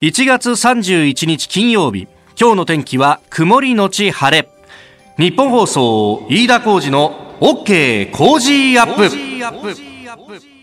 1月31日金曜日。今日の天気は曇りのち晴れ。日本放送飯田浩二の OK 工事アップ。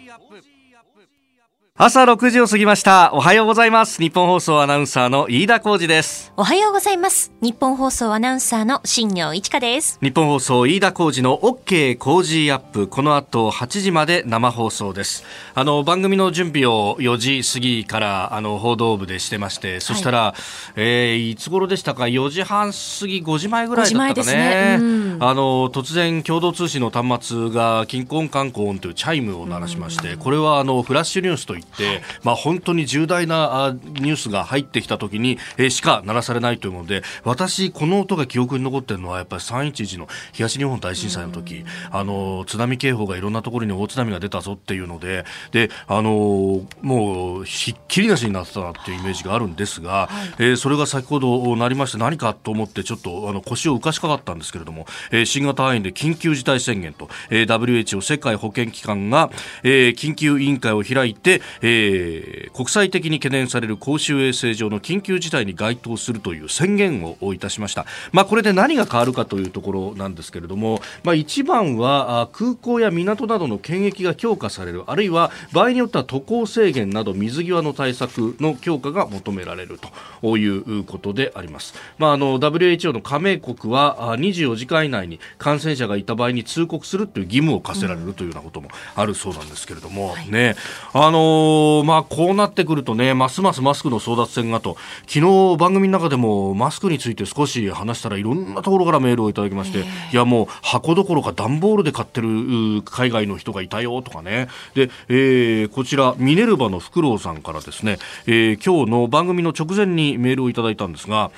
朝6時を過ぎました。おはようございます。日本放送アナウンサーの飯田浩二です。おはようございます。日本放送アナウンサーの新業一華です。日本放送飯田浩二の OK 工事アップ。この後8時まで生放送です。あの番組の準備を4時過ぎからあの報道部でしてましてそしたら、はい、えー、いつ頃でしたか？4時半過ぎ5時前ぐらいだったかね、ね。うん、あの突然共同通信の端末が金婚観光というチャイムを鳴らしまして、これはあのフラッシュニュースといって、まあ、本当に重大なニュースが入ってきたときに、えー、しか鳴らされないというもので私、この音が記憶に残っているのはやっぱり311の東日本大震災の時。あの津波警報がいろんなところに大津波が出たぞっていうのでであのもうひっきりなしになってたなっていうイメージがあるんですが、はい、えー、それが先ほどなりまして何かと思ってちょっとあの腰を浮かしかかったんですけれども、えー、新型肺炎で緊急事態宣言と、えー、WHO 世界保健機関が、えー、緊急委員会を開いて、えー、国際的に懸念される公衆衛生上の緊急事態に該当するという宣言をいたしました。まあ、これで何が変わるかというところなんですけれども、まあ、一番は空港や港などの検疫が強化される、あるいは場合によっては渡航制限など水際の対策の強化が求められるということであります。まあ、あの WHO の加盟国は24時間以内に感染者がいた場合に通告するという義務を課せられるというようなこともあるそうなんですけれども、うん、ね、あのまあ、こうなってくるとね、ますますマスクの争奪戦がと、昨日番組の中でもマスクについて少し話したらいろんなところからメールをいただきまして、いやもう箱どころか段ボールで買ってる海外の人がいたよとかね。で、えー、こちら、ミネルヴァのフクロウさんからですね、えー、今日の番組の直前にメールをいただいたんですが、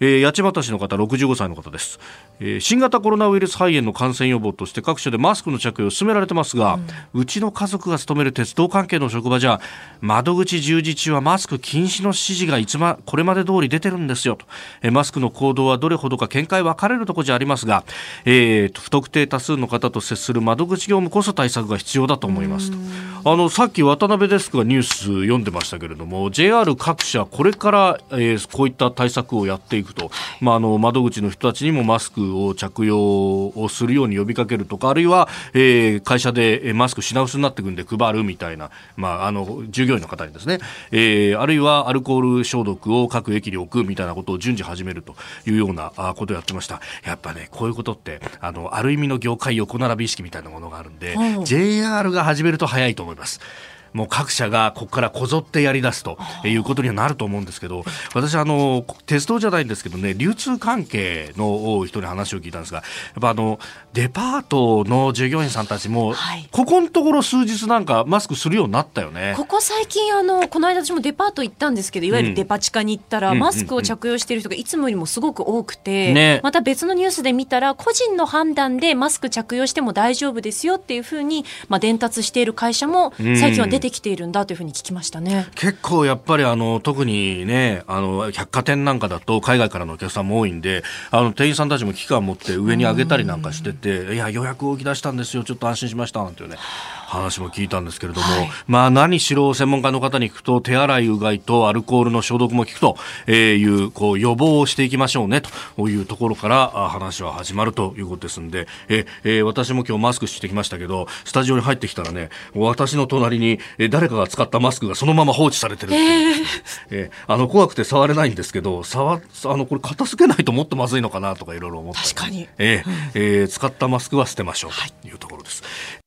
えー、八街市の方65歳の方です、えー、新型コロナウイルス肺炎の感染予防として各所でマスクの着用を進められてますが、うん、うちの家族が勤める鉄道関係の職場じゃ窓口従事中はマスク禁止の指示がいつまこれまで通り出てるんですよと、えー、マスクの行動はどれほどか見解分かれるところじゃありますが、えー、不特定多数の方と接する窓口業務こそ対策が必要だと思いますと。あのさっき渡辺デスクがニュース読んでましたけれども JR 各社これから、えー、こういった対策をやっていくと、まあ、あの窓口の人たちにもマスクを着用をするように呼びかけるとかあるいは、えー、会社でマスク品薄になっていくんで配るみたいな、まあ、あの従業員の方にですね、えー、あるいはアルコール消毒を各駅に置くみたいなことを順次始めるというようなことをやってましたやっぱねこういうことってあのある意味の業界横並び意識みたいなものがあるんで、JR が始めると早いと思います。もう各社がここからこぞってやり出すということにはなると思うんですけど私あの鉄道じゃないんですけどね流通関係の人に話を聞いたんですがやっぱあのデパートの従業員さんたちも、はい、ここのところ数日なんかマスクするようになったよね。ここ最近あのこの間私もデパート行ったんですけどいわゆるデパ地下に行ったら、うん、マスクを着用している人がいつもよりもすごく多くて、ね、また別のニュースで見たら個人の判断でマスク着用しても大丈夫ですよっていうふうに、まあ、伝達している会社も最近は出てきているんだというふうに聞きましたね、結構やっぱりあの特にねあの百貨店なんかだと海外からのお客さんも多いんであの店員さんたちも危機感を持って上に上げたりなんかしてていや予約を起き出したんですよちょっと安心しましたなんていうね話も聞いたんですけれども、はい、まあ何しろ専門家の方に聞くと手洗いうがいとアルコールの消毒も聞くというこう予防をしていきましょうねというところから話は始まるということですんでえ、え私も今日マスクしてきましたけどスタジオに入ってきたらね私の隣に誰かが使ったマスクがそのまま放置されてるえー、えー、あの怖くて触れないんですけど触あのこれ片付けないともっとまずいのかなとかいろいろ思って確かに、えー、えー、使ったマスクは捨てましょうというところです。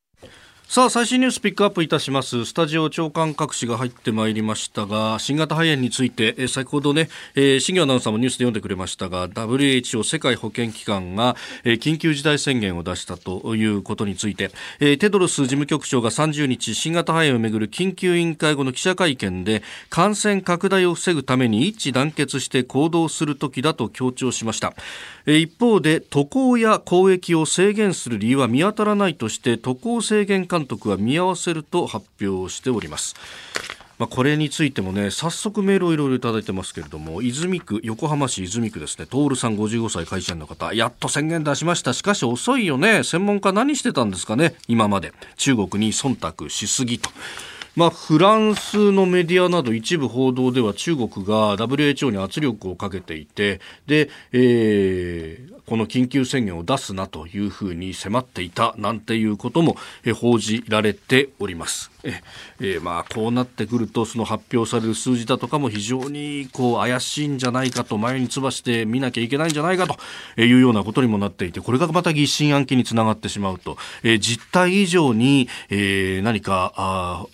さあ最新ニュースピックアップいたします。スタジオ長官各紙が入ってまいりましたが新型肺炎について、え先ほどね、えー、新業アナウンサーもニュースで読んでくれましたが WHO 世界保健機関が、えー、緊急事態宣言を出したということについて、えー、テドロス事務局長が30日新型肺炎をめぐる緊急委員会後の記者会見で感染拡大を防ぐために一致団結して行動する時だと強調しました。え一方で渡航や交易を制限する理由は見当たらないとして渡航制限監督は見合わせると発表しております。まあ、これについてもね早速メールをいろいろいただいてますけれども泉区横浜市泉区ですね。徹さん55歳会社員の方やっと宣言出しました。しかし遅いよね。専門家何してたんですかね。今まで。中国に忖度しすぎと。まあ、フランスのメディアなど一部報道では中国が WHO に圧力をかけていてで、えー、この緊急宣言を出すなというふうに迫っていたなんていうことも、報じられております。ええー、まあこうなってくるとその発表される数字だとかも非常にこう怪しいんじゃないかと前につばして見なきゃいけないんじゃないかというようなことにもなっていてこれがまた疑心暗鬼につながってしまうと、えー、実態以上に、えー、何かあ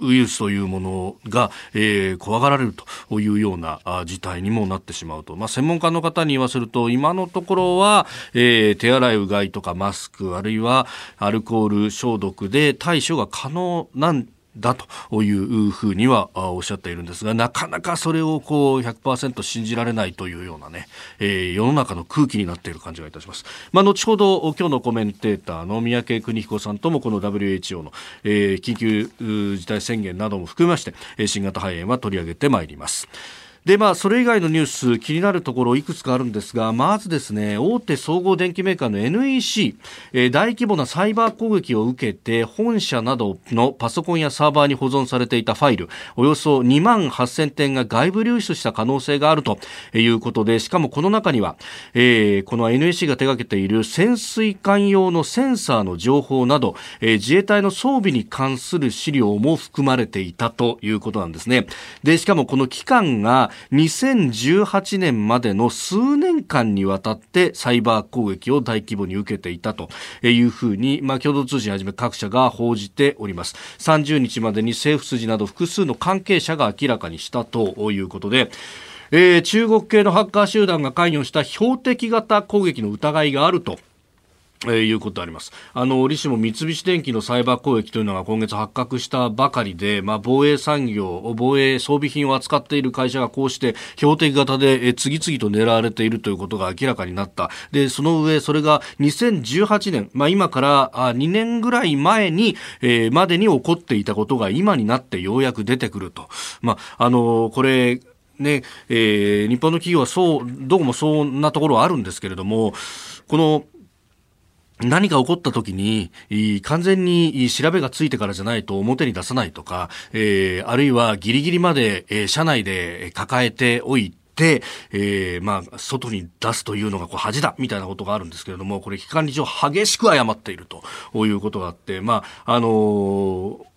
ウイルスというものが、えー、怖がられるというような事態にもなってしまうと、まあ、専門家の方に言わせると今のところは、えー、手洗いうがいとかマスクあるいはアルコール消毒で対処が可能なんだというふうにはおっしゃっているんですがなかなかそれをこう100%信じられないというようなね、えー、世の中の空気になっている感じがいたします、まあ、後ほど今日のコメンテーターの三宅邦彦さんともこの WHO の、えー、緊急事態宣言なども含めまして新型肺炎は取り上げてまいります。で、まあ、それ以外のニュース、気になるところいくつかあるんですが、まずですね、大手総合電機メーカーの NEC、えー、大規模なサイバー攻撃を受けて、本社などのパソコンやサーバーに保存されていたファイル、およそ2万8000点が外部流出した可能性があるということで、しかもこの中には、えー、この NEC が手掛けている潜水艦用のセンサーの情報など、えー、自衛隊の装備に関する資料も含まれていたということなんですね。で、しかもこの期間が、2018年までの数年間にわたってサイバー攻撃を大規模に受けていたというふうに、まあ、共同通信はじめ各社が報じております。30日までに政府筋など複数の関係者が明らかにしたということで、えー、中国系のハッカー集団が関与した標的型攻撃の疑いがあるとえー、いうことあります。あの、折しも三菱電機のサイバー攻撃というのが今月発覚したばかりで、まあ、防衛産業、防衛装備品を扱っている会社がこうして標的型で、えー、次々と狙われているということが明らかになった。で、その上、それが2018年、まあ、今からあ2年ぐらい前に、えー、までに起こっていたことが今になってようやく出てくると。まあ、あのこれ、ね、えー、日本の企業はそう、どこもそんなところはあるんですけれども、この、何か起こった時に、完全に調べがついてからじゃないと表に出さないとか、えー、あるいはギリギリまで、えー、社内で抱えておいて、えー、まあ、外に出すというのがこう恥だみたいなことがあるんですけれども、これ、機関理事を激しく誤っているということがあって、まあ、あのー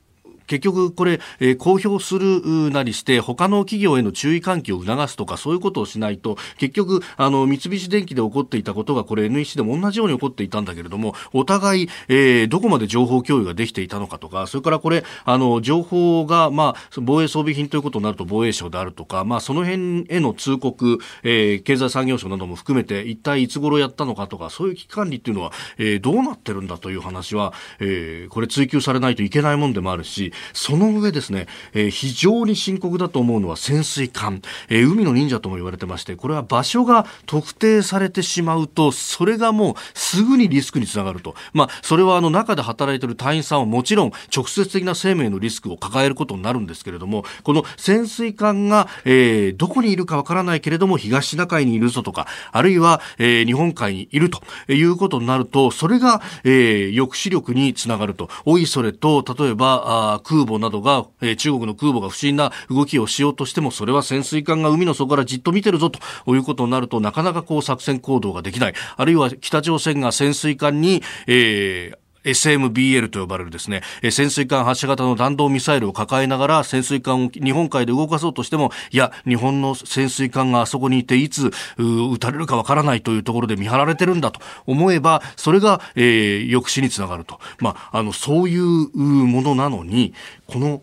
結局これ、えー、公表するなりして他の企業への注意喚起を促すとかそういうことをしないと結局あの三菱電機で起こっていたことがこれ NEC でも同じように起こっていたんだけれどもお互い、えー、どこまで情報共有ができていたのかとかそれからこれあの情報が、まあ、防衛装備品ということになると防衛省であるとか、まあ、その辺への通告、えー、経済産業省なども含めて一体いつ頃やったのかとかそういう危機管理っていうのは、えー、どうなってるんだという話は、えー、これ追求されないといけないもんでもあるしその上ですね、えー、非常に深刻だと思うのは潜水艦、えー、海の忍者とも言われてまして、これは場所が特定されてしまうと、それがもうすぐにリスクにつながると。まあ、それはあの中で働いている隊員さんはもちろん直接的な生命のリスクを抱えることになるんですけれども、この潜水艦が、えー、どこにいるかわからないけれども、東シナ海にいるぞとか、あるいは、えー、日本海にいるということになると、それが、えー、抑止力につながると。おいそれと、例えば、あ空母などが、えー、中国の空母が不審な動きをしようとしても、それは潜水艦が海の底からじっと見てるぞということになると、なかなかこう作戦行動ができない。あるいは北朝鮮が潜水艦に、えー SMBL と呼ばれるですね、潜水艦発射型の弾道ミサイルを抱えながら潜水艦を日本海で動かそうとしても、いや、日本の潜水艦があそこにいていつ撃たれるかわからないというところで見張られてるんだと思えば、それが、えー、抑止につながると。まあ、あの、そういうものなのに、この、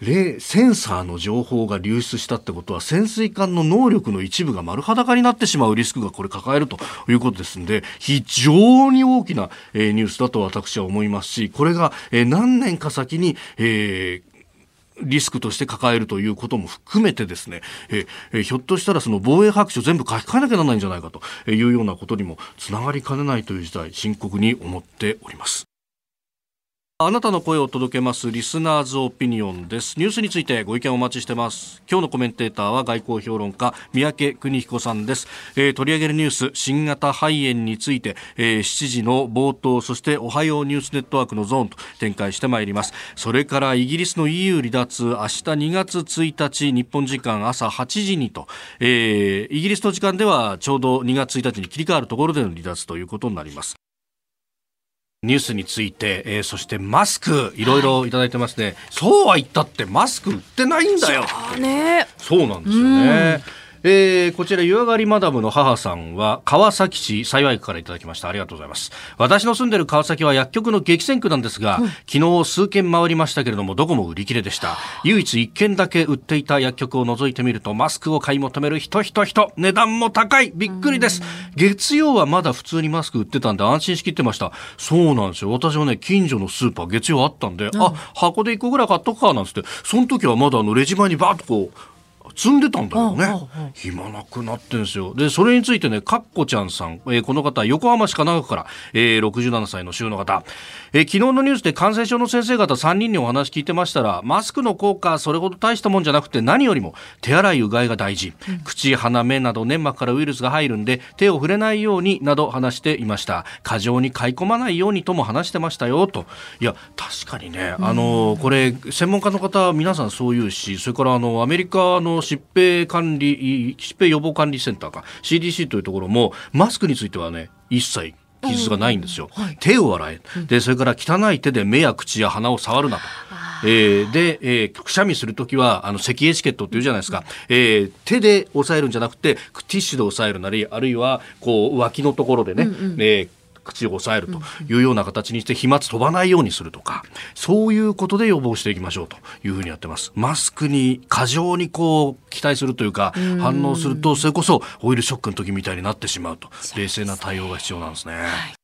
レセンサーの情報が流出したってことは潜水艦の能力の一部が丸裸になってしまうリスクがこれ抱えるということですので非常に大きな、えニュースだと私は思いますしこれが、え何年か先に、えーリスクとして抱えるということも含めてですね、ええひょっとしたらその防衛白書全部書き換えなきゃならないんじゃないかというようなことにもつながりかねないという事態深刻に思っております。あなたの声を届けますリスナーズオピニオンです。ニュースについてご意見をお待ちしてます。今日のコメンテーターは外交評論家、三宅邦彦さんです。えー、取り上げるニュース、新型肺炎について、えー、7時の冒頭、そしておはようニュースネットワークのゾーンと展開してまいります。それからイギリスの EU 離脱、明日2月1日、日本時間朝8時にと、えー、イギリスの時間ではちょうど2月1日に切り替わるところでの離脱ということになります。ニュースについて、えー、そしてマスク、いろいろいただいてますね、はい、そうは言ったってマスク売ってないんだよ。ね、そうなんですよね。えー、こちら、湯上がりマダムの母さんは、川崎市幸区からいただきました。ありがとうございます。私の住んでる川崎は薬局の激戦区なんですが、うん、昨日数軒回りましたけれども、どこも売り切れでした。唯一1軒だけ売っていた薬局を覗いてみると、マスクを買い求める人人人、値段も高いびっくりです。月曜はまだ普通にマスク売ってたんで安心しきってました。そうなんですよ。私はね、近所のスーパー月曜あったんで、うん、あ、箱で1個ぐらい買っとくか、なんつって、その時はまだあのレジ前にバーッとこう、積んでたんだよね。暇なくなってんですよ。で、それについてね、かっこちゃんさん、えー、この方、横浜市神奈川から、えー、67歳の州の方、えー、昨日のニュースで感染症の先生方3人にお話聞いてましたら、マスクの効果、それほど大したもんじゃなくて、何よりも手洗い、うがいが大事。うん、口、鼻、目など粘膜からウイルスが入るんで、手を触れないように、など話していました。過剰に買い込まないようにとも話してましたよ、と。いや、確かにね、あの、これ、専門家の方、皆さんそう言うし、それからあの、アメリカの疾病管理、疾病予防管理センターか、CDC というところも、マスクについてはね、一切記述がないんですよ、はい、手を洗え、でそれから汚い手で目や口や鼻を触るなと。えー、で、えー、くしゃみするときは、あの、咳エチケットっていうじゃないですか。えー、手で押さえるんじゃなくて、ティッシュで押さえるなり、あるいは、こう、脇のところでね、うんうん、えー口を押さえるというような形にして飛沫飛ばないようにするとかそういうことで予防していきましょうというふうにやってますマスクに過剰にこう期待するというか反応するとそれこそオイルショックの時みたいになってしまうと冷静な対応が必要なんですね。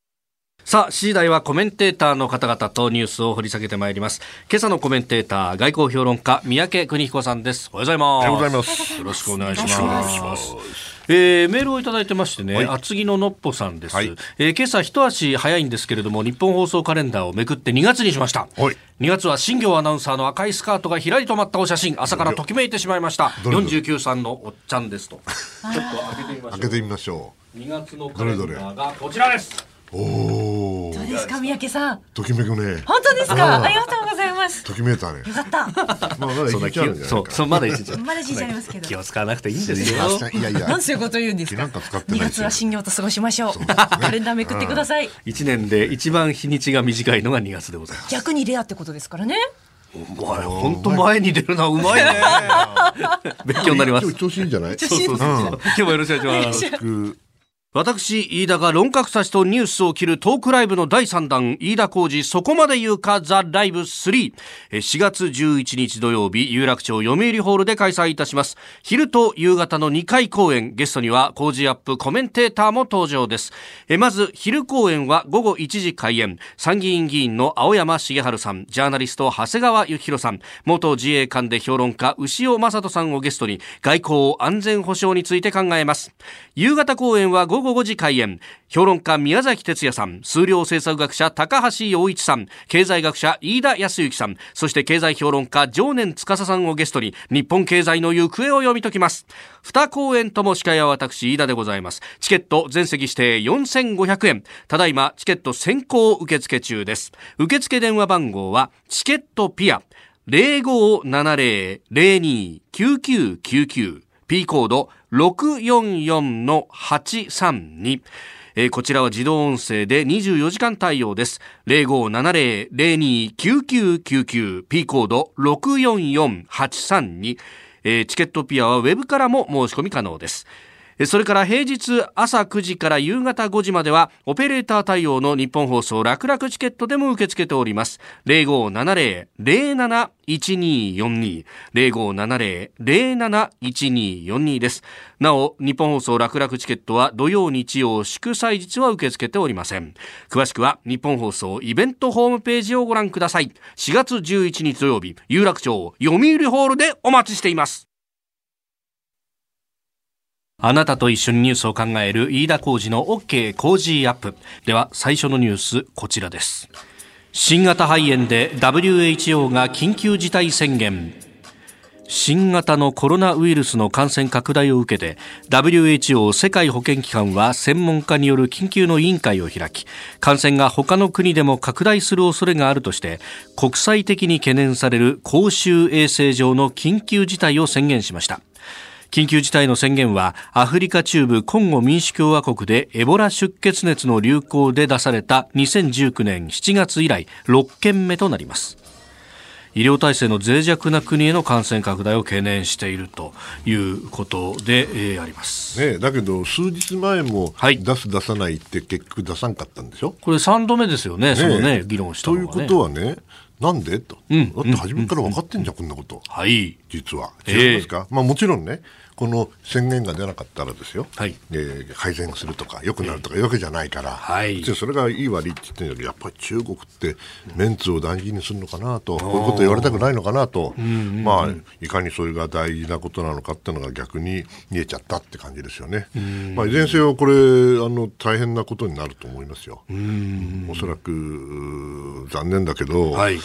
さあ、7時台はコメンテーターの方々とニュースを掘り下げてまいります。今朝のコメンテーター、外交評論家、三宅邦彦さんです。おはようございます。おはようございます。よろしくお願いします。えー、メールをいただいてましてね、はい、厚木ののっぽさんです、はい、えー、今朝一足早いんですけれども日本放送カレンダーをめくって2月にしました、はい、2月は新業アナウンサーの赤いスカートがひらりとまったお写真朝からときめいてしまいました。49歳のおっちゃんですと。ちょっと開けてみましょう。開けてみましょう。2月のカレンダーがこちらです。おお。どうですか、三宅さん？ときめくね。本当ですか？ありがとうございます。ときめいたね。よかった。まあ、まだ一日あるんじゃないそう、そう、まだ一日。まだ一日ありますけど。気を使わなくていいんですよ。いやいや。なんそういうこと言うんですか。なんか使って二月は新業と過ごしましょう。カレンダーめくってください。一年で一番日にちが短いのが二月でございます。逆にレアってことですからね。お前本当前に出るなうまいね。勉強になります。調子いいんじゃない？調子いいです。今日もよろしくお願いします。私、飯田が論客たちとニュースを切るトークライブの第3弾、飯田浩二そこまで言うかザ・ライブ3。4月11日土曜日、有楽町読売ホールで開催いたします。昼と夕方の2回公演、ゲストには工事アップコメンテーターも登場です。まず、昼公演は午後1時開演。参議院議員の青山茂春さん、ジャーナリスト長谷川幸宏さん、元自衛官で評論家牛尾正人さんをゲストに、外交安全保障について考えます。夕方公演は午後午後5時開演。評論家宮崎哲也さん。数量政策学者高橋洋一さん。経済学者飯田康之さん。そして経済評論家常年司さんをゲストに日本経済の行方を読み解きます。2公演とも司会は私飯田でございます。チケット全席指定4500円。ただいまチケット先行受付中です。受付電話番号はチケットピア。0570-02-9999 P コード644-832えー、こちらは自動音声で24時間対応です。0570-02-9999 P コード644-832、えー、チケットピアはウェブからも申し込み可能です。それから平日朝9時から夕方5時まではオペレーター対応の日本放送楽々チケットでも受け付けております。0570-071242 0570-071242です。なお、日本放送楽々チケットは土曜日曜祝祭日は受け付けておりません。詳しくは日本放送イベントホームページをご覧ください。4月11日土曜日、有楽町読売ホールでお待ちしています。あなたと一緒にニュースを考える飯田浩二の OK 工事アップ。では最初のニュースこちらです。新型肺炎で WHO が緊急事態宣言新型のコロナウイルスの感染拡大を受けて WHO 世界保健機関は専門家による緊急の委員会を開き感染が他の国でも拡大する恐れがあるとして国際的に懸念される公衆衛生上の緊急事態を宣言しました緊急事態の宣言はアフリカ中部コンゴ民主共和国でエボラ出血熱の流行で出された2019年7月以来6件目となります。医療体制の脆弱な国への感染拡大を懸念しているということで、えー、あります、ね、だけど数日前も出す、出さないって結局出さんかったんでしょ？これ3度目ですよね、ねそのね議論したのは、ね、ということはねなんで？と、うん、だって初めから分かってんじゃん、うん、こんなこと。はい。実は。違いますか、えー、まあもちろんね、この宣言が出なかったらですよ、はい。えー、改善するとか、良くなるとかいうわけじゃないから、はい、それがいい悪いって言ってるんだけど、やっぱり中国ってメンツを大事にするのかなと、こういうこと言われたくないのかなと、まあ、いかにそれが大事なことなのかっていうのが逆に見えちゃったって感じですよね。まあ、いずれにせよ、これあの、大変なことになると思いますよ。おそらく残念だけど、はい、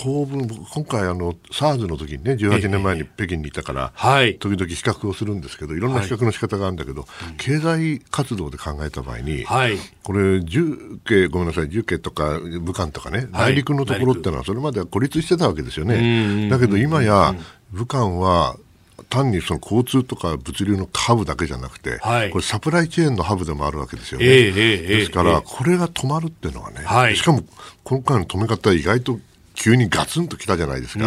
当分、今回あの、SARS の時にね、18年前に北京にいたから、はい、時々比較をするんですけど、いろんな比較の仕方があるんだけど、はい、経済活動で考えた場合に、はい、これ、重慶、ごめんなさい、重慶とか武漢とかね、内陸のところってのは、それまでは孤立してたわけですよね。だけど今や、武漢は、単にその交通とか物流のハブだけじゃなくて、はい、これサプライチェーンのハブでもあるわけですよね。えーえー、ですから、これが止まるっていうのはね、はい、しかも今回の止め方は意外と急にガツンときたじゃないですか、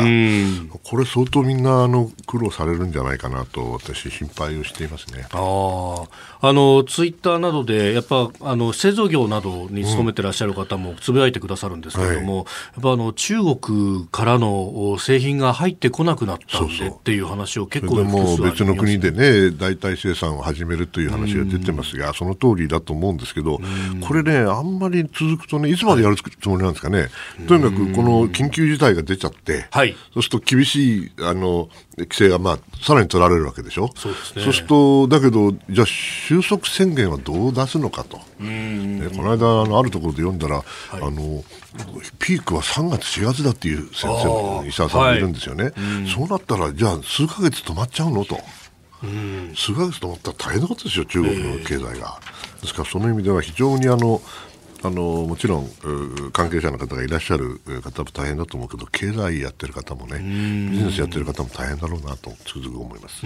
これ、相当みんなあの苦労されるんじゃないかなと、私、心配をしていますね。ああのツイッターなどで、やっぱあの製造業などに勤めてらっしゃる方もつぶやいてくださるんですけれども、うんはい、やっぱあの中国からの製品が入ってこなくなったんでっていう話を結構でも別の国でね、代替生産を始めるという話が出てますが、その通りだと思うんですけど、これね、あんまり続くとね、いつまでやるつもりなんですかね。とにかくこの緊急事態が出ちゃって、はい、そうすると厳しいあの規制が、まあ、さらに取られるわけでしょ、そうですね、そうすると、だけど、じゃあ、収束宣言はどう出すのかと、ね、この間あの、あるところで読んだら、はい、あの、ピークは3月、4月だっていう先生、医者さんがいるんですよね、はい、そうなったら、じゃあ、数か月止まっちゃうのと。数か月止まったら大変なことですよ、中国の経済が。ですから、その意味では非常にあのあのもちろん関係者の方がいらっしゃる方も大変だと思うけど経済やってる方もねビジネスやってる方も大変だろうなとつくづく思います、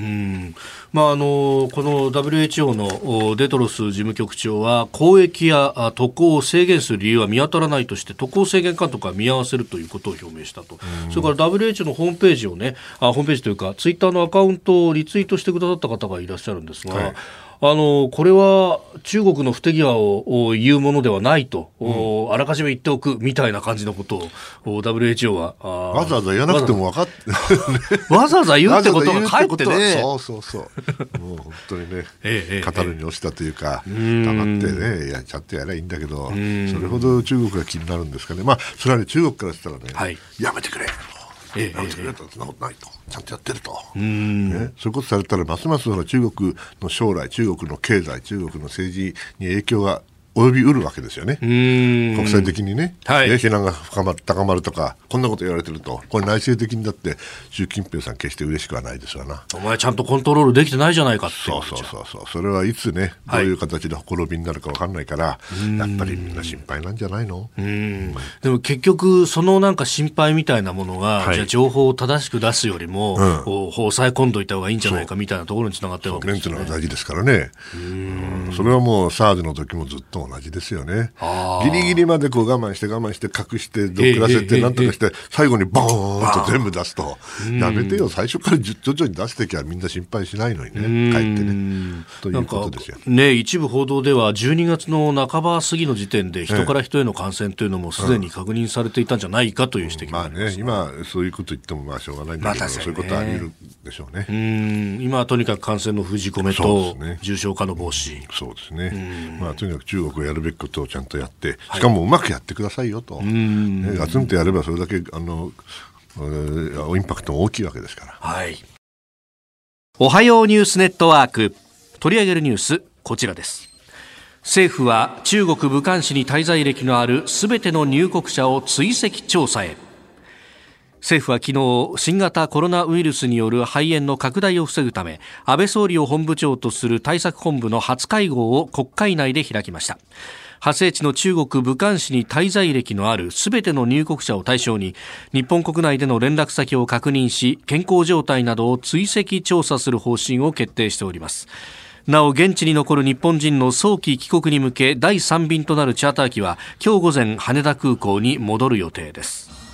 まあ、あのこの WHO のテドロス事務局長は交易や渡航を制限する理由は見当たらないとして渡航制限勧告は見合わせるということを表明したと。それから WHO のホームページをねあホームページというかツイッターのアカウントをリツイートしてくださった方がいらっしゃるんですが、はいあのこれは中国の不手際を言うものではないと、うん、あらかじめ言っておくみたいな感じのことを WHO はわざわざ言わなくても分かってわざわざ言うってことがかえってねそうそうそう。もう本当にね、ええ、語るに落ちたというか、ええ、黙ってねいやちゃんとやればいいんだけどそれほど中国が気になるんですかね。まあそれはね中国からしたらね、はい、やめてくれええ、やめてくれとそんなことないと。ちゃんとやってると、ね、そういうことされたらますますその中国の将来中国の経済中国の政治に影響が及びうるわけですよね。国際的にね、はい、非難が深まる、高まるとか、こんなこと言われてると、これ内政的にだって、習近平さん決して嬉しくはないですわな。お前ちゃんとコントロールできてないじゃないかってそうそうそうそう。それはいつね、どういう形でほころびになるか分かんないから、はい、やっぱりみんな心配なんじゃないの？うんでも結局、そのなんか心配みたいなものが、はい、じゃあ情報を正しく出すよりも、うん、抑え込んどいた方がいいんじゃないかみたいなところにつながってるわけですね。メンテナンス大事ですからね。うんそれはもう SARS の時もずっと同じですよね。ギリギリまでこう我慢して我慢して隠してどっくらせてなんとかして最後にボーンと全部出すと。やめてよ。最初から徐々に出してきゃみんな心配しないのにね。帰ってね。ということですよ。ね一部報道では12月の半ば過ぎの時点で人から人への感染というのもすでに確認されていたんじゃないかという指摘もあります、まあね今そういうこと言ってもまあしょうがないんだけど、そういうことはあり得るでしょうね。うん。今はとにかく感染の封じ込めと重症化の防止。そうですね。まあとにかく中国がやるべきことをちゃんとやって、しかもうまくやってくださいよと、ね、集めてやればそれだけあの、インパクトも大きいわけですから。はい。おはようニュースネットワーク取り上げるニュースこちらです。政府は中国武漢市に滞在歴のあるすべての入国者を追跡調査へ政府は昨日新型コロナウイルスによる肺炎の拡大を防ぐため安倍総理を本部長とする対策本部の初会合を国会内で開きました。発生地の中国武漢市に滞在歴のあるすべての入国者を対象に日本国内での連絡先を確認し健康状態などを追跡調査する方針を決定しております。なお現地に残る日本人の早期帰国に向け第3便となるチャーター機は今日午前羽田空港に戻る予定です。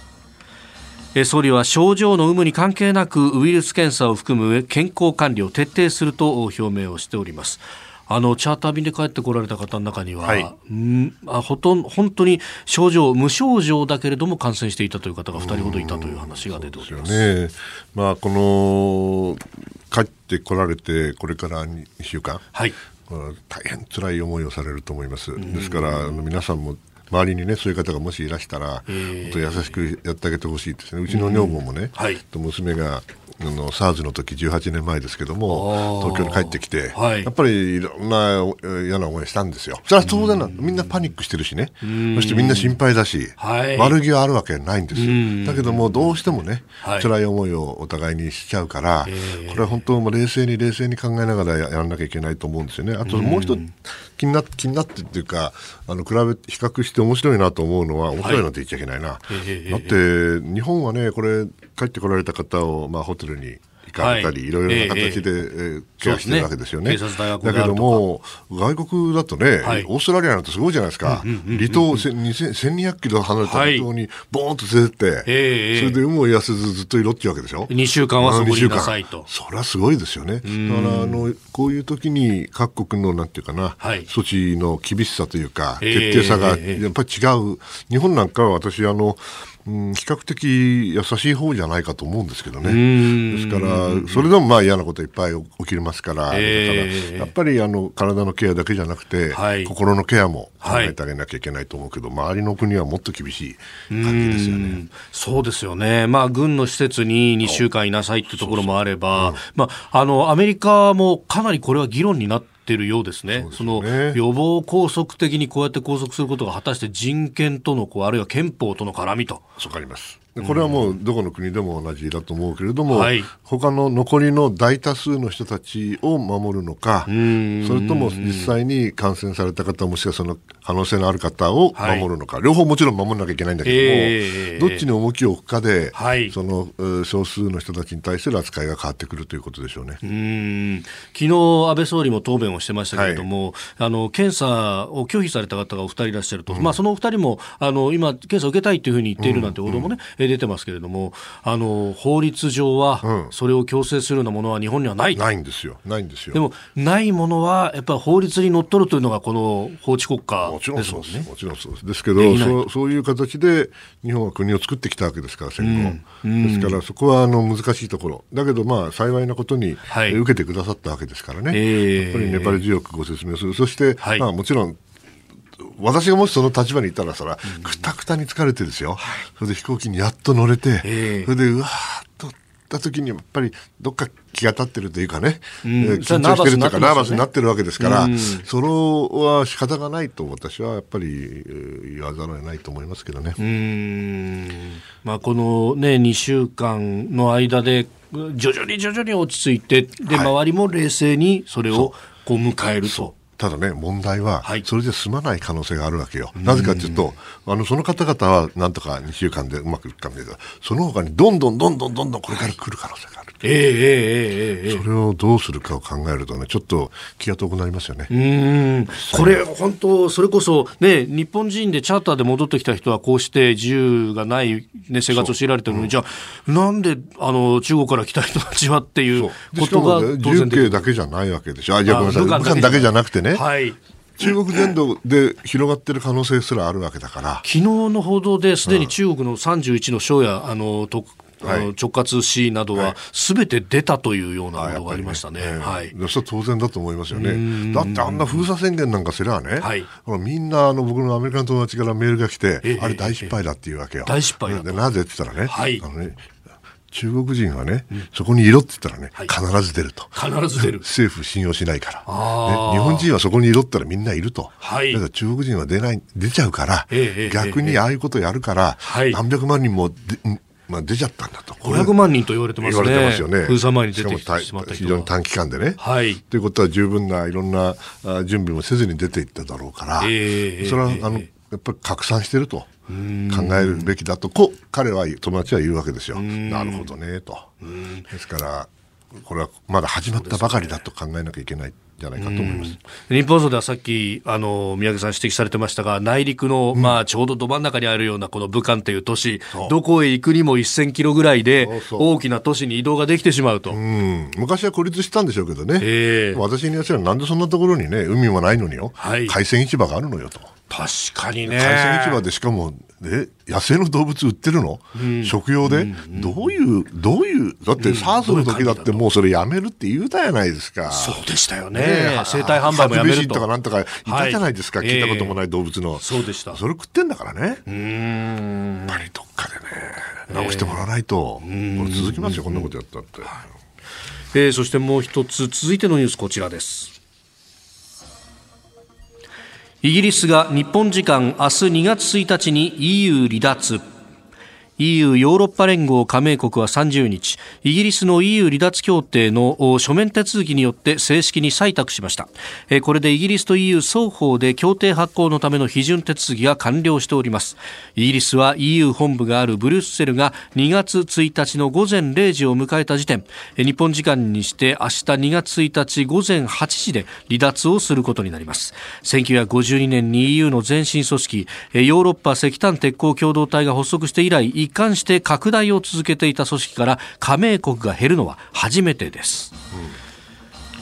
総理は症状の有無に関係なくウイルス検査を含む健康管理を徹底すると表明をしております。あのチャーター便で帰ってこられた方の中には、はい、んあほとん本当に症状無症状だけれども感染していたという方が2人ほどいたという話が出ております。ね。まあ、この帰ってこられてこれから2週間、はい、大変辛い思いをされると思います。ですから皆さんも周りにねそういう方がもしいらしたら、本当優しくやってあげてほしいですね。うちの女房もね、はい、娘があの SARS の時18年前ですけども東京に帰ってきて、はい、やっぱりいろんな嫌な思いしたんですよ。それは当然なみんなパニックしてるしね。そしてみんな心配だし、はい、悪気はあるわけないんですだけどもどうしてもね、はい、辛い思いをお互いにしちゃうから、これは本当も冷静に冷静に考えながらやらなきゃいけないと思うんですよね。あともう一つ気になって気になってっていうかあの比べ比較して面白いなと思うのは面白いなんて言っちゃいけないな、だって日本はねこれ帰ってこられた方を、まあ、ホテルに行かれたり、はい、いろいろな形で、えー、ケアしてるわけですよね。ねだけども、外国だとね、はい、オーストラリアなんてすごいじゃないですか。離島1200キロ離れた離島にボーンと連れてって、はい、それで有無を痩せずずっといろっていうわけでしょ。2週間はそこにいなさいと。それはすごいですよね。だから、あの、こういう時に各国のなんていうかな、はい、措置の厳しさというか、徹底さがやっぱり違う。日本なんかは私、あの、うん、比較的優しい方じゃないかと思うんですけどね。ですから、それでもまあ嫌なこといっぱい起きますから、えー、からやっぱりあの体のケアだけじゃなくて、はい、心のケアも考えてあげなきゃいけないと思うけど、はい、周りの国はもっと厳しい感じですよね。そうですよね。まあ、軍の施設に2週間いなさいっていうところもあれば、まあ、あの、アメリカもかなりこれは議論になっててるようですね。そ、ね、の予防拘束的にこうやって拘束することが果たして人権とのこうあるいは憲法との絡みと。わかります。これはもうどこの国でも同じだと思うけれども、はい、他の残りの大多数の人たちを守るのか、それとも実際に感染された方、もしくはその可能性のある方を守るのか、はい、両方もちろん守らなきゃいけないんだけども、えー、どっちに重きを置くかで、はい、その少数の人たちに対する扱いが変わってくるということでしょうね。うん。昨日安倍総理も答弁をしてましたけれども、あの検査を拒否された方がお二人いらっしゃると、うん、まあ、そのお二人もあの今、検査を受けたいというふうに言っているなんて報道もね、うん出てますけれども、あの法律上は、それを強制するようなものは日本にはない、ないんですよ、ないんですよ。でも、ないものは、やっぱり法律にのっとるというのが、この法治国家もちろんそうです、もちろんそうです。ですけど、そうそういう形で日本は国を作ってきたわけですから、戦後。うん、ですから、そこはあの難しいところ。だけど、まあ、幸いなことに、はい、受けてくださったわけですからね。えー、やっぱり粘り強くご説明する。そして、はい、まあ、もちろん、私がもしその立場にいたらそら、くたくたに疲れてですよ、それで飛行機にやっと乗れて、それでうわーっとった時にやっぱりどっか気が立ってるというかね、うん、緊張してるというか、ナーバスになってるわけですから、うん、それは仕方がないと私はやっぱり言わざるを得ないと思いますけどね。まあ、この、ね、2週間の間で徐々に徐々に落ち着いてで、はい、周りも冷静にそれをこう迎えると。ただね、問題は、それで済まない可能性があるわけよ。なぜかというと、あの、その方々はなんとか2週間でうまくいくかもしれなその他にどんどんどんどんどんどんこれから来る可能性がある。ええええええそれをどうするかを考えるとね、ちょっと気が遠くなりますよね。うん。これ、本当、それこそ、ね、日本人でチャーターで戻ってきた人は、こうして自由がない、ね、生活を強いられてるのに、うん、じゃあ、なんで、あの、中国から来た人たちはっていうことが、ね、自由形だけじゃないわけでしょ。あ、じゃごめんなさい。武漢だけじゃなくてね。はい。中国全土で広がってる可能性すらあるわけだから。昨日の報道ですでに中国の31の省や、あの、特はい、直轄市などはすべて出たというような報道がありましたね。はい。それは当然だと思いますよね。だってあんな封鎖宣言なんかすればね、はい、みんなあの僕のアメリカの友達からメールが来て、あれ大失敗だっていうわけよ。大失敗でなぜって言ったらね、はい、あのね中国人はね、うん、そこにいろって言ったらね、はい、必ず出ると。必ず出る。政府信用しないから。ね、日本人はそこにいろったらみんないると。はい、だから中国人は出ない、出ちゃうから、えー、逆にああいうことやるから、えー、何百万人もまあ、出ちゃったんだと。500万人と言われてますね。言われてますよね。封鎖前に出てきてしまった非常に短期間でね。はい。ということは十分ないろんな準備もせずに出ていっただろうから、えー、それは、あの、やっぱり拡散してると。考えるべきだとこ彼は友達は言うわけですよ。なるほどねと。ですからこれはまだ始まったばかりだと考えなきゃいけない。じゃないかと思います。日本層ではさっきあの宮家さん指摘されてましたが内陸の、うん、まあちょうどど真ん中にあるようなこの武漢という都市どこへ行くにも1000キロぐらいで大きな都市に移動ができてしまうと。うん、昔は孤立したんでしょうけどね。えー、私に言わせればなんでそんなところにね海もないのによ、はい、海鮮市場があるのよと。確かにね。海鮮市場でしかも、え、野生の動物売ってるの、うん、食用で、うん、どういう、どういう、だってサースの時だってもうそれやめるって言うたやないですか。そうでしたよね。ね生体販売もやめると。とかなんとかいたじゃないですか、はい、聞いたこともない動物の、えー、そうでした。それ食ってんだからね。うん。やっぱりどっかでね、直してもらわないと、えー、これ続きますよ、こんなことやったって。えー、そしてもう一つ、続いてのニュースこちらです。イギリスが日本時間明日2月1日に EU 離脱。EU ヨーロッパ連合加盟国は30日イギリスの EU 離脱協定の書面手続きによって正式に採択しました。これでイギリスと EU 双方で協定発行のための批准手続きが完了しております。イギリスは EU 本部があるブリュッセルが2月1日の午前0時を迎えた時点。日本時間にして明日2月1日午前8時で離脱をすることになります。1952年に EU の前身組織ヨーロッパ石炭鉄鋼共同体が発足して以来貫して拡大を続けていた組織から加盟国が減るのは初めてです。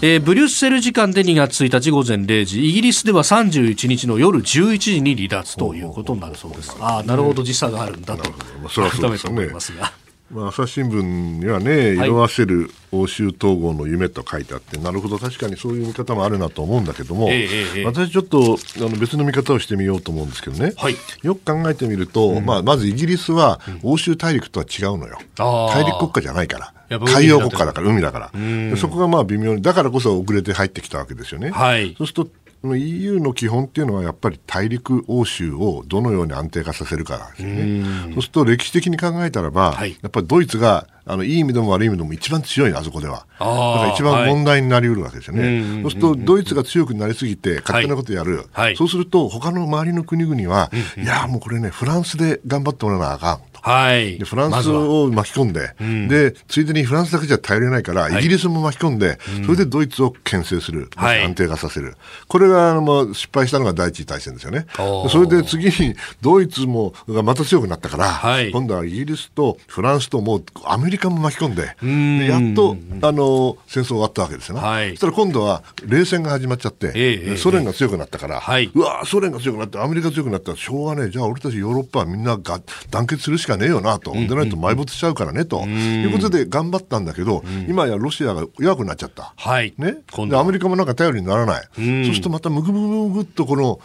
うん、えー、ブリュッセル時間で2月1日午前0時、イギリスでは31日の夜11時に離脱ということになるそうです。ああ、なるほど、時差があるんだと、改めて思いますが。まあ、朝日新聞にはね、色あせる欧州統合の夢と書いてあって、なるほど、確かにそういう見方もあるなと思うんだけども、えー、私ちょっとあの別の見方をしてみようと思うんですけどね、はい、よく考えてみると、うん、まあ、まずイギリスは欧州大陸とは違うのよ。大陸国家じゃないから。海洋国家だから、海だから。そこがまあ微妙に、だからこそ遅れて入ってきたわけですよね。はい、そうすると EU の基本っていうのはやっぱり大陸欧州をどのように安定化させるかなんですよね。そうすると歴史的に考えたらば、はい、やっぱりドイツがあのいい意味でも悪い意味でも一番強いあそこでは。だから一番問題になりうるわけですよね。はい、そうするとドイツが強くなりすぎて勝手なことやる。はい、そうすると他の周りの国々は、いやもうこれねフランスで頑張ってもらわなあかん。はい、でフランスを巻き込んで、うん、でついでにフランスだけじゃ頼れないから、イギリスも巻き込んで、それでドイツを牽制する、はい、安定化させる、これがあの失敗したのが第一次大戦ですよね。それで次にドイツもがまた強くなったから、はい、今度はイギリスとフランスともうアメリカも巻き込んで、でやっとあの戦争終わったわけですよ。ね。はい、そしたら今度は冷戦が始まっちゃって、えー、ソ連が強くなったから、はい、うわソ連が強くなって、アメリカ強くなったらしょうがねえ、じゃあ俺たちヨーロッパはみんなが団結するしかねえよなと、でないと埋没しちゃうからねと、いうことで頑張ったんだけど、今やロシアが弱くなっちゃった。はい。ね。で、アメリカもなんか頼りにならない。そうするとまたむぐむぐむぐっとこの、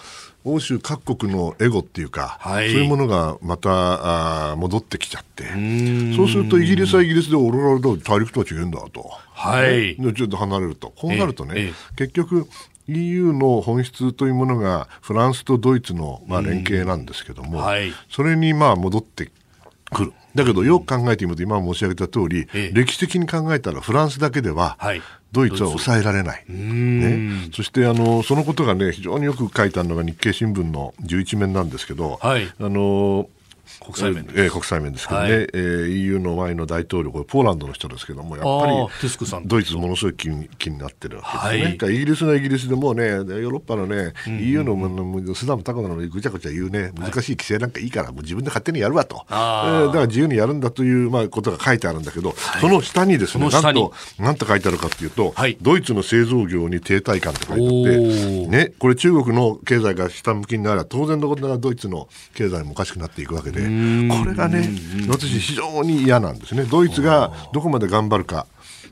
欧州各国のエゴっていうか、はい、そういうものがまたあ戻ってきちゃって、そうするとイギリスはイギリスで、俺ら大陸とは違うんだと、はい、ちょっと離れると、こうなるとね、結局、EU の本質というものがフランスとドイツのまあ連携なんですけども、はい、それにまあ戻ってくる。だけどよく考えてみると今申し上げた通り、ええ、歴史的に考えたらフランスだけでは、ドイツは抑えられない。ね、そしてあのそのことがね非常によく書いてあるのが日経新聞の11面なんですけど、はい、あの国際面えー、国際面ですけどね、はい、えー、EU の前の大統領、これポーランドの人ですけども、やっぱりドイツものすごい気に気になってるわけですね、はい、イギリスのイギリスでもね、ヨーロッパのね、うん、EU のスダムタコなのにぐちゃぐちゃ言うね、難しい規制なんかいいから、もう自分で勝手にやるわと、えー、だから自由にやるんだという、まあ、ことが書いてあるんだけど、はい、その下にですね、なんと、なんと書いてあるかというと、はい、ドイツの製造業に停滞感って書いてあって、ね、これ中国の経済が下向きになれば、当然のことながらドイツの経済もおかしくなっていくわけで、これがね、私非常に嫌なんですね。ドイツがどこまで頑張るか。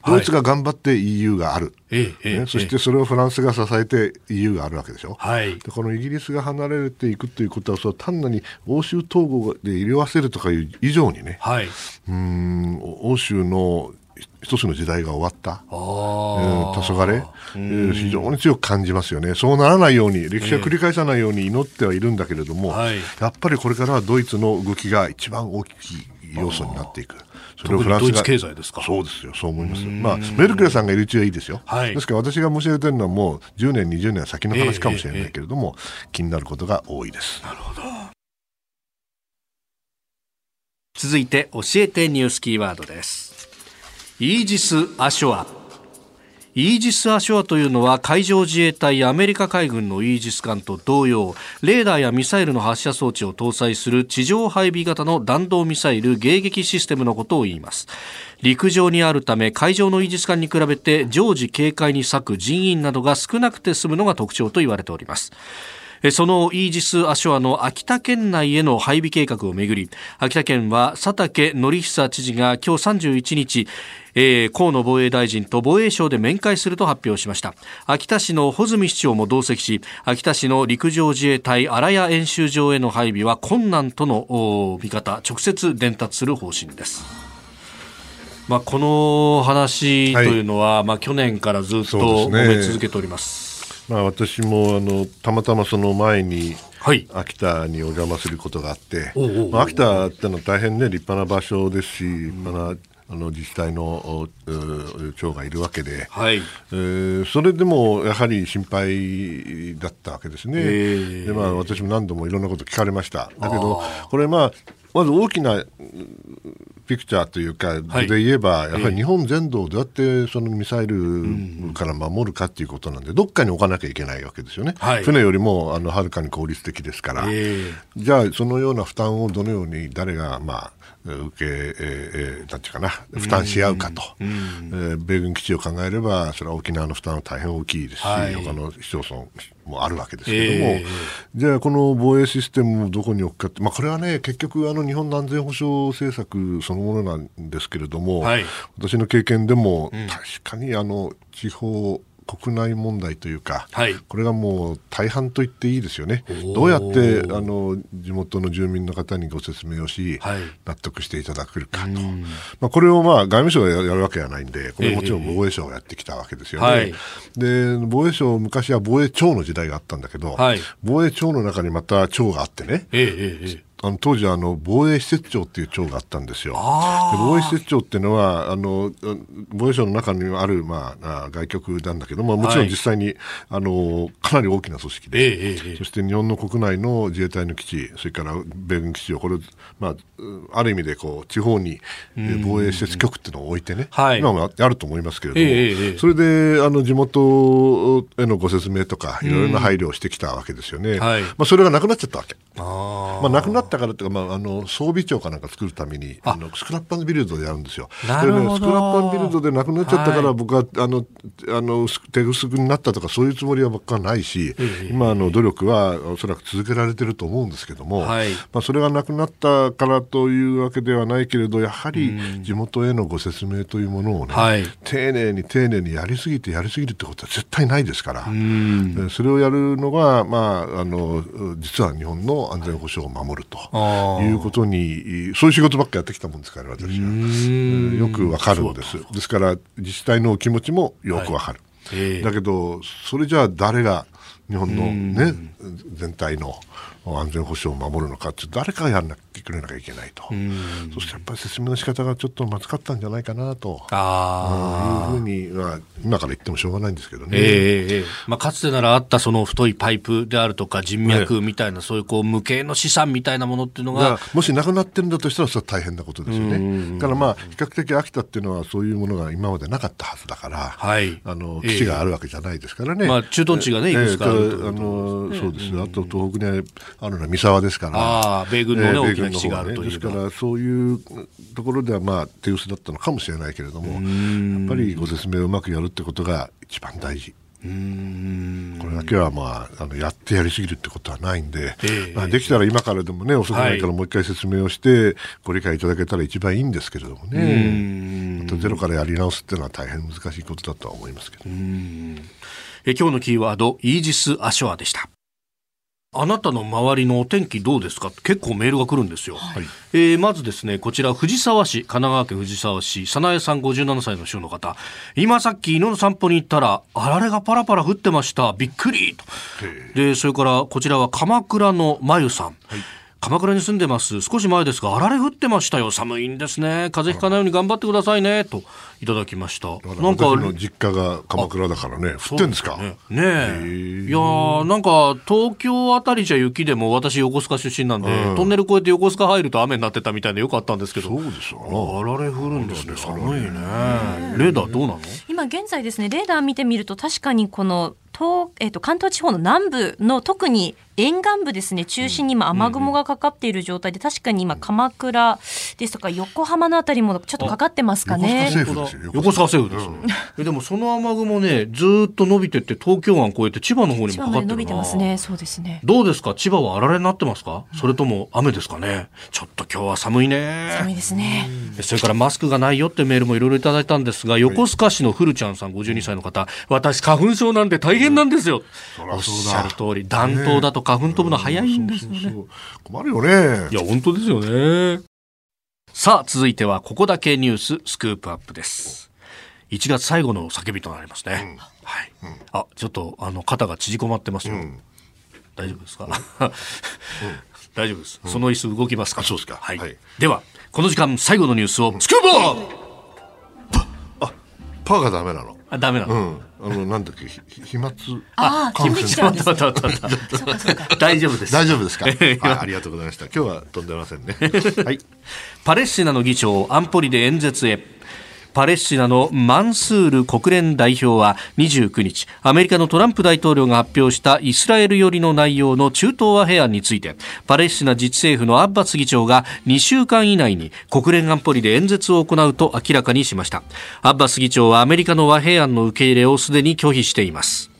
ドイツが頑張って EU がある、はいね、そしてそれをフランスが支えて EU があるわけでしょ、はい、でこのイギリスが離れていくということはそ単なに欧州統合で入れわせるとかいう以上にね、はい、うん。欧州の一つの時代が終わった、えー、黄昏、えー、非常に強く感じますよね、そうならないように、歴史は繰り返さないように祈ってはいるんだけれども、えー、やっぱりこれからはドイツの動きが一番大きい要素になっていく。それをフランスが経済ですか？そうですよ、そう思います。まあ、メルケルさんがいるうちはいいですよ。はい、ですから私が申し上げてるのはもう10年、20年先の話かもしれないけれども、えーえー、気になることが多いです。なるほど。続いて教えてニュースキーワードです。イージス・アショア。イージス・アショアというのは海上自衛隊アメリカ海軍のイージス艦と同様レーダーやミサイルの発射装置を搭載する地上配備型の弾道ミサイル迎撃システムのことを言います。陸上にあるため海上のイージス艦に比べて常時警戒に割く人員などが少なくて済むのが特徴と言われております。そのイージス・アショアの秋田県内への配備計画をめぐり秋田県は佐竹則久知事が今日31日えー、河野防衛大臣と防衛省で面会すると発表しました。秋田市の穂積市長も同席し秋田市の陸上自衛隊荒谷演習場への配備は困難との見方直接伝達する方針です。まあ、この話というのは、はい、まあ、去年からずっと揉め続けております。まあ、私もあのたまたまその前に、はい、秋田にお邪魔することがあって、まあ、秋田ってのは大変ね立派な場所ですし、立派なあの自治体の長がいるわけで、はい。えー、それでもやはり心配だったわけですね、えー、でまあ、私も何度もいろんなこと聞かれました、だけど、これ、まあ、まず大きなピクチャーというか、で言えば、やはり日本全土をどうやってそのミサイルから守るかということなんで、どっかに置かなきゃいけないわけですよね。はい、船よりもあのはるかに効率的ですから、じゃあ、そのような負担をどのように誰が、まあ、受け、えー、なんていうかな、負担し合うかと、えー、米軍基地を考えれば、それは沖縄の負担は大変大きいですし、はい、他の市町村もあるわけですけども、えー、じゃあ、この防衛システムをどこに置くかって、まあ、これはね、結局、あの日本の安全保障政策そのものなんですけれども、はい、私の経験でも、確かにあの地方国内問題というか、はい、これがもう大半と言っていいですよね、どうやってあの地元の住民の方にご説明をし、はい、納得していただけるかと、まあ、これをまあ外務省がやるわけではないんで、これもちろん防衛省がやってきたわけですよね。えー、で防衛省、昔は防衛庁の時代があったんだけど、はい、防衛庁の中にまた庁があってね、えー、あの当時あの防衛施設庁っていう庁があったんですよ。防衛施設庁っていうのはあの防衛省の中にある、まあ、外局なんだけどももちろん実際に、はい、あのかなり大きな組織で、ええ、そして日本の国内の自衛隊の基地それから米軍基地をこれ、まあ、ある意味でこう地方に防衛施設局っていうのを置いてね、はい、今もあると思いますけれども、え、それであの地元へのご説明とかいろいろな配慮をしてきたわけですよね。はい、まあ、それがなくなっちゃったわけ。あまあ、なくなったからというか、まあ、あの装備庁かなんか作るためにあ。のスクラップビルドでやるんですよ。なるほど、ね、スクラップビルドでなくなっちゃったから、はい、僕はあのあの手薄になったとかそういうつもりは僕はないし、えー、今の努力はおそらく続けられてると思うんですけども、はい、まあ、それがなくなったからというわけではないけれどやはり地元へのご説明というものをね、はい、丁寧に丁寧にやりすぎてやりすぎるってことは絶対ないですから、それをやるのが、まあ、あの実は日本の安全保障を守るということに、そういう仕事ばっかやってきたもんですから、私は。よくわかるんです。ですから、自治体の気持ちもよくわかる。はいえー、だけど、それじゃあ誰が日本のね、全体の安全保障を守るのかって誰かがやらなきゃくれなきゃいけないと、そしてやっぱり説明の仕方がちょっとまずかったんじゃないかなと。あいうふうに、まあ、今から言ってもしょうがないんですけどね、えーまあ、かつてならあったその太いパイプであるとか人脈みたいな、そういうこう無形の資産みたいなものっていうのがもしなくなってるんだとしたらそれは大変なことですよね。だからまあ比較的秋田っていうのはそういうものが今までなかったはずだから、はい、あの基地があるわけじゃないですからね。まあ、駐屯地がね、いくつかあるあのそうです、あと東北にあるのは三沢ですから、あ米軍のね、えー、大きな基地があるという、ね、ですからそういうところではまあ手薄だったのかもしれないけれどもやっぱりご説明をうまくやるってことが一番大事。うん。これだけは、まあ、あのやってやりすぎるってことはないんで、えー、まあ、できたら今からでもね遅くないからもう一回説明をして、ご理解いただけたら一番いいんですけれどもね。たゼロからやり直すっていうのは大変難しいことだとは思いますけど。え今日のキーワード、イージス・アショアでした。あなたの周りのお天気どうですか？結構メールが来るんですよ。はい、えー、まずですね、こちら藤沢市、神奈川県藤沢市、早苗さん57歳の主の方。今さっき犬の散歩に行ったら、あられがパラパラ降ってました。びっくりと。で、それからこちらは鎌倉のまゆさん。はい鎌倉に住んでます。少し前ですが、あられ降ってましたよ。寒いんですね。風邪ひかないように頑張ってくださいね。と、いただきました。なんか、の実家が鎌倉だからね、降ってんですか？ねえ。いやなんか、東京あたりじゃ雪でも、私横須賀出身なんで、うん、トンネル越えて横須賀入ると雨になってたみたいでよかったんですけど。そうですよ。あられ降るんですね。寒いね。レーダーどうなの？今現在ですね、レーダー見てみると、確かにこの、東えーと、関東地方の南部の特に沿岸部ですね中心に今雨雲がかかっている状態で、確かに今鎌倉ですとか横浜のあたりもちょっとかかってますかね。横須賀政府ですね、うん、でもその雨雲ねずっと伸びてって東京湾越えて千葉の方にもかかってる伸びてますね。そうですね。どうですか？千葉はあられになってますか、それとも雨ですかね？ちょっと今日は寒いね。寒いですね。それからマスクがないよってメールもいろいろいただいたんですが横須賀市の古ちゃんさん52歳の方。私花粉症なんで大変なんですよ、うん、おっしゃる通り暖冬だと花粉飛ぶの早いんですよね、困るよねいや本当ですよねさあ続いてはここだけニューススクープアップです1月最後の叫びとなりますね、うん、はい、うん、あちょっとあの肩が縮こまってますよ、大丈夫ですか、大丈夫です、その椅子動きますかそうですか、はい、はい、ではこの時間最後のニュースをスクープあパーがダメなのあダメなの、うん。あのなんだっけ飛沫ああ飛んできちゃうんです、ね、大丈夫です。大丈夫ですか？あありがとうございました。今日は飛んでませんね。はい。パレスチナの議長安保理で演説へパレスチナのマンスール国連代表は29日アメリカのトランプ大統領が発表したイスラエル寄りの内容の中東和平案についてパレスチナ自治政府のアッバス議長が2週間以内に国連安保理で演説を行うと明らかにしました。アッバス議長はアメリカの和平案の受け入れをすでに拒否しています。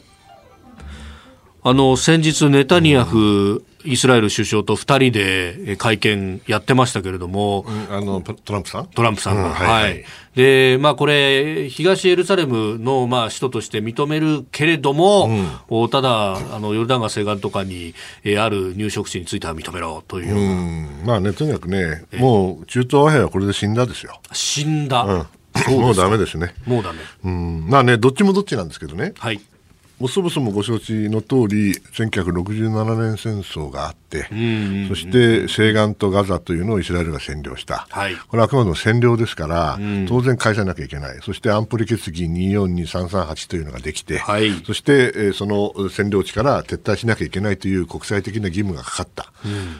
あの先日ネタニヤフイスラエル首相と二人で会見やってましたけれども、うん、あのトランプさん？トランプさんが、うん、はい、はい、で、まあ、これ、東エルサレムの、まあ、首都として認めるけれども、うん、ただ、あの、ヨルダン川西岸とかに、えある入植地については認めろといううまあね、とにかくね、もう中東和平はこれで死んだですよ。死んだ。うんもうダメですね。もうダメ。うん。まあね、どっちもどっちなんですけどね。はい。もうそもそもご承知の通り、1967年戦争があって、そして西岸とガザというのをイスラエルが占領した、はい、これはあくまでも占領ですから、当然返さなきゃいけない、そして安保理決議242338というのができて、はい、そして、えー、その占領地から撤退しなきゃいけないという国際的な義務がかかった、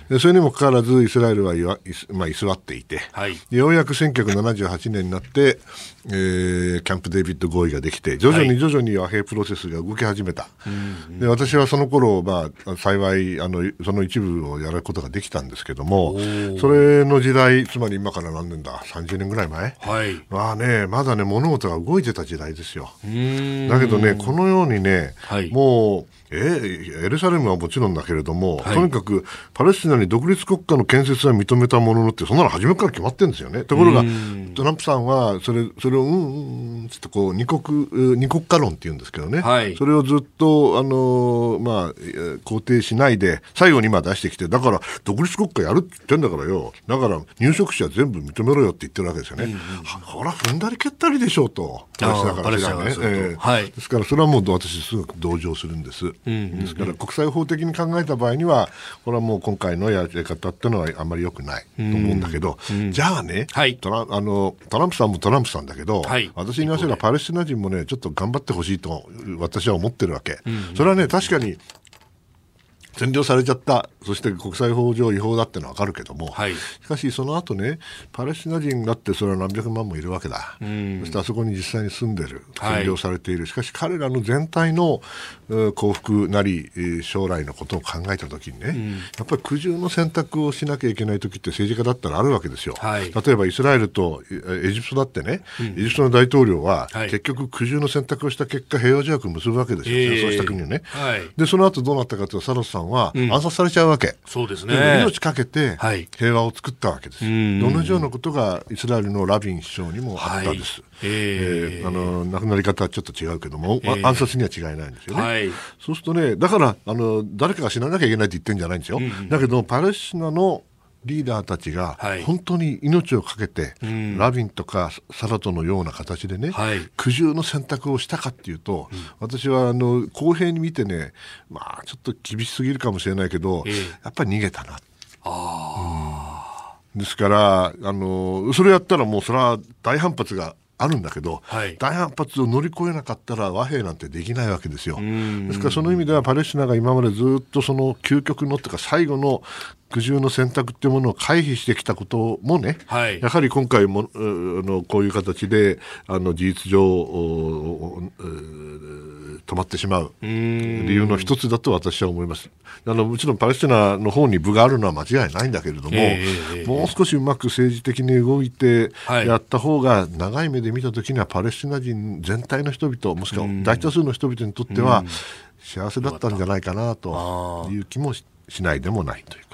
でそれにもかかわらず、イスラエルは居,、まあ、居座っていて、はい、ようやく1978年になって、えー、キャンプ・デイビッド合意ができて、徐々に徐々に和平プロセスが動き始めた、で私はその頃、まあ幸いあのその一部をやることができたんですけども、それの時代、つまり今から何年だ、30年ぐらい前、はい、まあね、まだね、物事が動いてた時代ですよ。だけどね、このようにね、はい、もう、えー、エルサレムはもちろんだけれども、はい、とにかくパレスチナに独立国家の建設は認めたもののって、そんなの初めから決まってるんですよね。ところが、トランプさんは、それ、それを、うんうん、ちょっとこう、二国、二国家論って言うんですけどね。はい、それをずっと、あのー、まあ、肯定しないで、最後に今出してきて、だから、独立国家やるって言ってんだからよ。だから、入植者全部認めろよって言ってるわけですよね。うんうん、ほら、踏んだり蹴ったりでしょうと。パレスチナからね。えー、はい。ですから、それはもう私すごく同情するんです。ですから国際法的に考えた場合にはこれはもう今回のやり方っていうのはあんまり良くないと思うんだけど、じゃあね、はい、トラあのトランプさんもトランプさんだけど、はい、私に言わせればパレスチナ人もねちょっと頑張ってほしいと私は思ってるわけ、それはね確かに占領されちゃった、そして国際法上違法だってのは分かるけども、はい、しかしその後ね、パレスチナ人だってそれは何百万もいるわけだ、そしてあそこに実際に住んでる、占領されている、はい、しかし彼らの全体の幸福なり、将来のことを考えたときにね、うん、やっぱり苦渋の選択をしなきゃいけないときって政治家だったらあるわけですよ、はい、例えばイスラエルとエジプトだってね、うん、エジプトの大統領は、結局苦渋の選択をした結果、平和条約を結ぶわけですよ、戦争した国をね。でその後どうなったかというと、サロスさんんは暗殺されちゃうわけ、うん、そうですね。命かけて平和を作ったわけです、はい、同じようなことがイスラエルのラビン首相にもあったんです、はい、えー、あの亡くなり方はちょっと違うけども、えー、暗殺には違いないんですよね、はい、そうするとねだからあの誰かが死ななきゃいけないって言ってるんじゃないんですよ、うんうん、だけどパレスチナのリーダーたちが本当に命を懸けて、はい、ラビンとかサラトのような形でね、はい、苦渋の選択をしたかっていうと、うん、私はあの公平に見てね、まあ、ちょっと厳しすぎるかもしれないけど、えー、やっぱり逃げたな。あうん、ですからあの、それやったらもうそれは大反発があるんだけど、はい、大反発を乗り越えなかったら和平なんてできないわけですよ。ですからその意味ではパレスチナが今までずっとその究極のというか最後の苦渋の選択っていうものを回避してきたこともね、はい、やはり今回もあのこういう形であの事実上止まってしまう理由の一つだと私は思いますあのもちろんパレスチナの方に部があるのは間違いないんだけれども、えー、もう少しうまく政治的に動いてやった方が長い目で見たときにはパレスチナ人全体の人々もしくは大多数の人々にとっては幸せだったんじゃないかなという気もしないでもないという。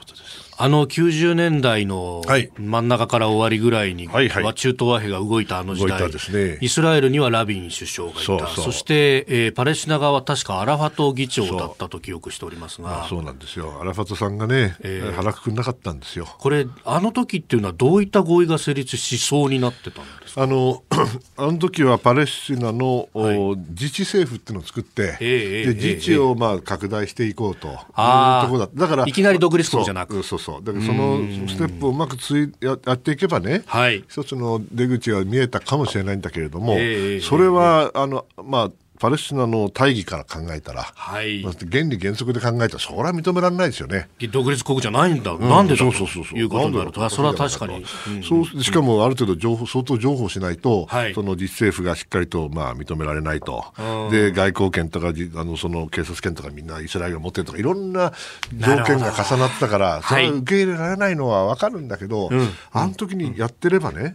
あの90年代の真ん中から終わりぐらいに、はいはい、中東和平が動いたあの時代、ね、イスラエルにはラビン首相がいた、そして、えー、パレスチナ側は確かアラファト議長だったと記憶しておりますが、そう。なんですよ、アラファトさんがね、えー、腹くくんなかったんですよ。これ、あの時っていうのは、どういった合意が成立しそうになってたんですか？あの あの時はパレスチナの、はい、自治政府っていうのを作って、えー、で自治をまあ拡大していこうというところだだからいきなり独立国じゃなく。そうそうだからそのステップをうまくついややっていけばね、はい、一つの出口が見えたかもしれないんだけれども、えー、それは、あのまあパレスチナの大義から考えたら、はい、原理原則で考えたら、それは認められないですよね。独立国じゃないんだ、うん、なんでだということになると、それは確かに。そうしかもある程度情報、相当情報しないと、はい、その実政府がしっかりとまあ認められないと、で外交権とかあのその警察権とかみんなイスラエルが持ってるとか、いろんな条件が重なったから、それは受け入れられないのは分かるんだけど、はい、あの時にやってればね、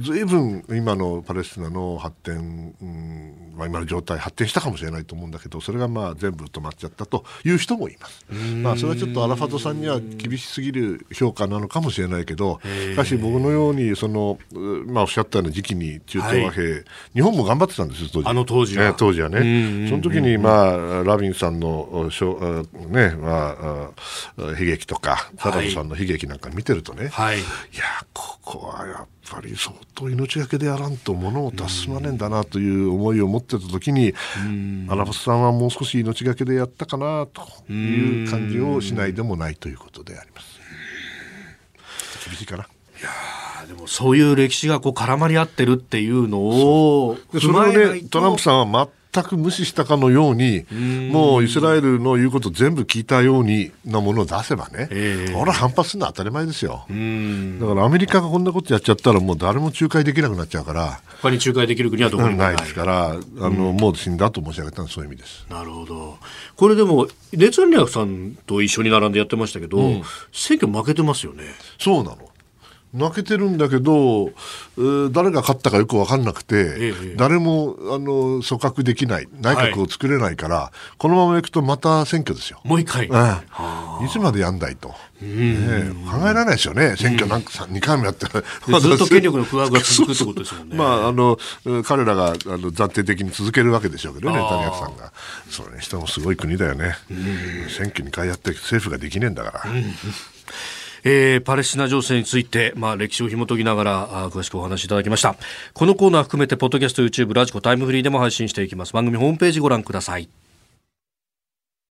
ずいぶん今のパレスチナの発展、うんまあ、今の状態、発展したかもしれないと思うんだけど、それがまあ全部止まっちゃったという人もいます。まあ、それはちょっとアラファトさんには厳しすぎる評価なのかもしれないけど、しかし僕のように、その、まあ、おっしゃったような時期に中東和平、はい、日本も頑張ってたんですよ、当時。あの当時は。ね、当時はね。その時に、まあ、ラビンさんの、ね、まあ、悲劇とか、サダムさんの悲劇なんか見てるとね、はい、いや、ここはやっぱり相当命がけでやらんと物を達すまねえんだなという思いを持ってた時にアラファスさんはもう少し命がけでやったかなという感じをしないでもないということであります。厳しいかな。いやでもそういう歴史がこう絡まり合ってるっていうのをそれをねトランプさんは全く無視したかのように、もうイスラエルの言うこと全部聞いたようになものを出せばね、えー、俺は反発するのは当たり前ですよ。だからアメリカがこんなことやっちゃったら、もう誰も仲介できなくなっちゃうから、他に仲介できる国はどこにもないですから、あのもう死んだと申し上げたのはそういう意味です。なるほど。これでも、ネツァニヤフさんと一緒に並んでやってましたけど、うん、選挙負けてますよね。そうなの。負けてるんだけど、誰が勝ったかよく分かんなくて、ええ、誰もあの組閣できない、内閣を作れないから、はい、このままいくとまた選挙ですよ。もう一回。いつまでやんだいと。ね、考えられないですよね、選挙なんか2回もやってずっと権力の不安が続くってことですもんね。まあ、あの彼らがあの暫定的に続けるわけでしょうけどね、ネタニヤフさんが。それにしてもすごい国だよね。選挙2回やって政府ができねえんだから。えー、パレスチナ情勢について、まあ、歴史を紐解きながらあ詳しくお話しいただきました。このコーナー含めてポッドキャスト YouTube ラジコタイムフリーでも配信していきます。番組ホームページご覧ください。